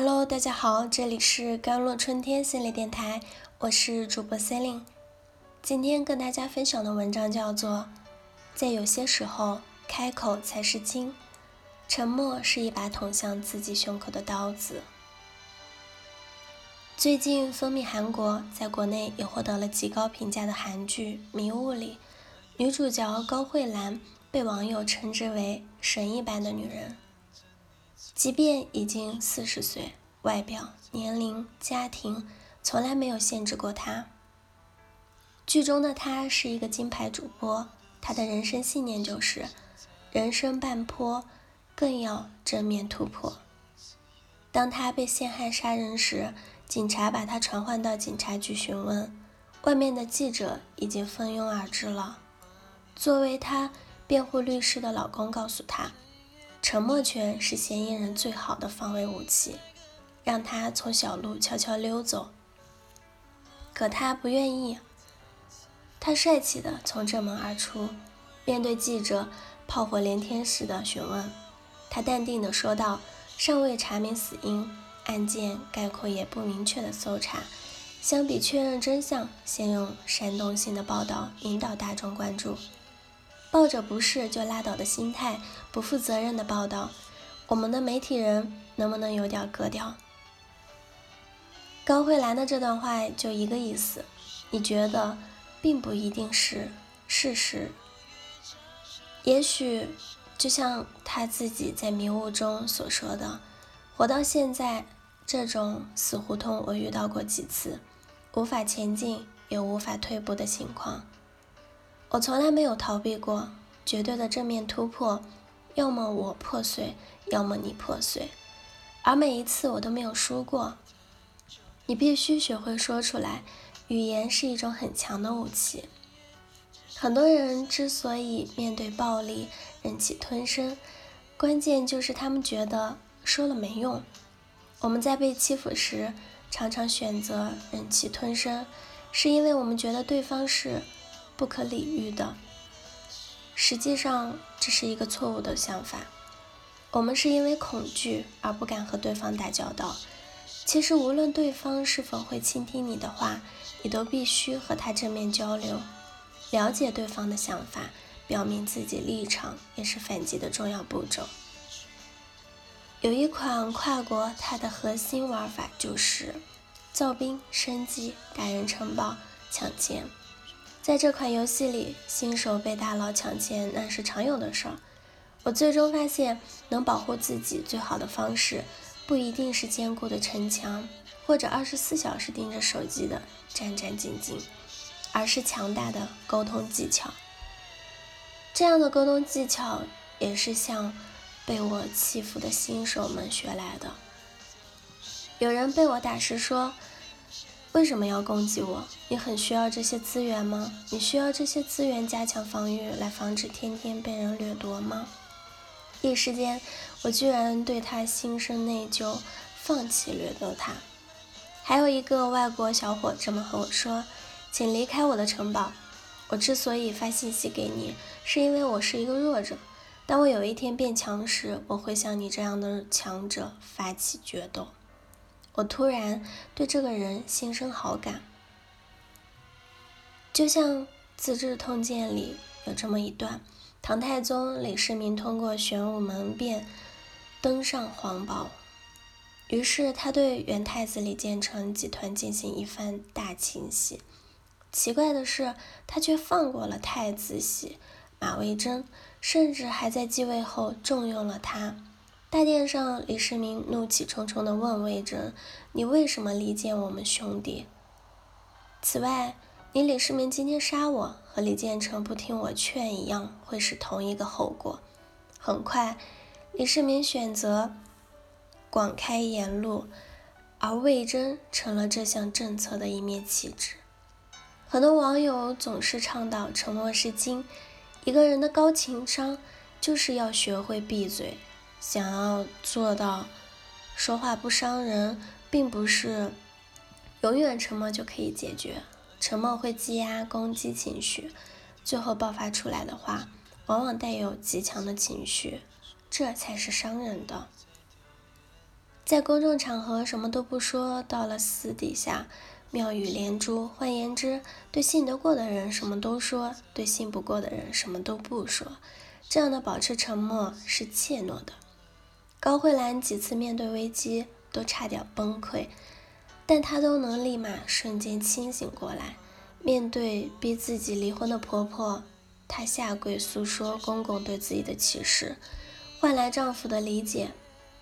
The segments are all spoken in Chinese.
Hello，大家好，这里是甘露春天系列电台，我是主播 c e l i n e 今天跟大家分享的文章叫做《在有些时候，开口才是金》，沉默是一把捅向自己胸口的刀子。最近风靡韩国，在国内也获得了极高评价的韩剧《迷雾》里，女主角高慧兰被网友称之为神一般的女人。即便已经四十岁，外表、年龄、家庭从来没有限制过他。剧中的他是一个金牌主播，他的人生信念就是“人生半坡，更要正面突破”。当他被陷害杀人时，警察把他传唤到警察局询问，外面的记者已经蜂拥而至了。作为他辩护律师的老公告诉他。沉默权是嫌疑人最好的防卫武器，让他从小路悄悄溜走。可他不愿意，他帅气的从正门而出，面对记者炮火连天似的询问，他淡定的说道：“尚未查明死因，案件概括也不明确的搜查，相比确认真相，先用煽动性的报道引导大众关注。”抱着不是就拉倒的心态，不负责任的报道，我们的媒体人能不能有点格调？高慧兰的这段话就一个意思，你觉得并不一定是事实。也许就像他自己在迷雾中所说的，活到现在，这种死胡同我遇到过几次，无法前进也无法退步的情况。我从来没有逃避过绝对的正面突破，要么我破碎，要么你破碎，而每一次我都没有输过。你必须学会说出来，语言是一种很强的武器。很多人之所以面对暴力忍气吞声，关键就是他们觉得说了没用。我们在被欺负时，常常选择忍气吞声，是因为我们觉得对方是。不可理喻的，实际上这是一个错误的想法。我们是因为恐惧而不敢和对方打交道。其实，无论对方是否会倾听你的话，你都必须和他正面交流，了解对方的想法，表明自己立场，也是反击的重要步骤。有一款跨国，它的核心玩法就是造兵、升级、打人城堡、抢钱。在这款游戏里，新手被大佬抢钱那是常有的事儿。我最终发现，能保护自己最好的方式，不一定是坚固的城墙，或者二十四小时盯着手机的战战兢兢，而是强大的沟通技巧。这样的沟通技巧，也是向被我欺负的新手们学来的。有人被我打时说。为什么要攻击我？你很需要这些资源吗？你需要这些资源加强防御，来防止天天被人掠夺吗？一时间，我居然对他心生内疚，放弃掠夺他。还有一个外国小伙这么和我说：“请离开我的城堡。我之所以发信息给你，是因为我是一个弱者。当我有一天变强时，我会向你这样的强者发起决斗。”我突然对这个人心生好感，就像《资治通鉴》里有这么一段：唐太宗李世民通过玄武门变登上皇宝，于是他对元太子李建成集团进行一番大清洗。奇怪的是，他却放过了太子媳马魏征，甚至还在继位后重用了他。大殿上，李世民怒气冲冲地问魏征：“你为什么离间我们兄弟？此外，你李世民今天杀我，和李建成不听我劝一样，会是同一个后果。”很快，李世民选择广开言路，而魏征成了这项政策的一面旗帜。很多网友总是倡导“沉默是金”，一个人的高情商就是要学会闭嘴。想要做到说话不伤人，并不是永远沉默就可以解决。沉默会积压攻击情绪，最后爆发出来的话，往往带有极强的情绪，这才是伤人的。在公众场合什么都不说，到了私底下妙语连珠。换言之，对信得过的人什么都说，对信不过的人什么都不说。这样的保持沉默是怯懦的。高慧兰几次面对危机都差点崩溃，但她都能立马瞬间清醒过来。面对逼自己离婚的婆婆，她下跪诉说公公对自己的歧视，换来丈夫的理解。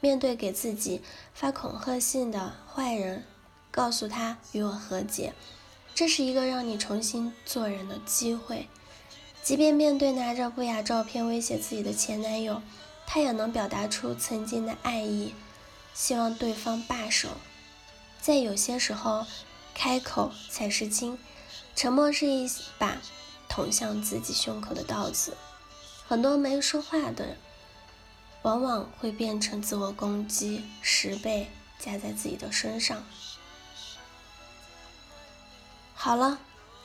面对给自己发恐吓信的坏人，告诉他与我和解，这是一个让你重新做人的机会。即便面对拿着不雅照片威胁自己的前男友，她也能表达出曾经的爱意，希望对方罢手。在有些时候，开口才是金，沉默是一把捅向自己胸口的刀子。很多没说话的，往往会变成自我攻击十倍加在自己的身上。好了。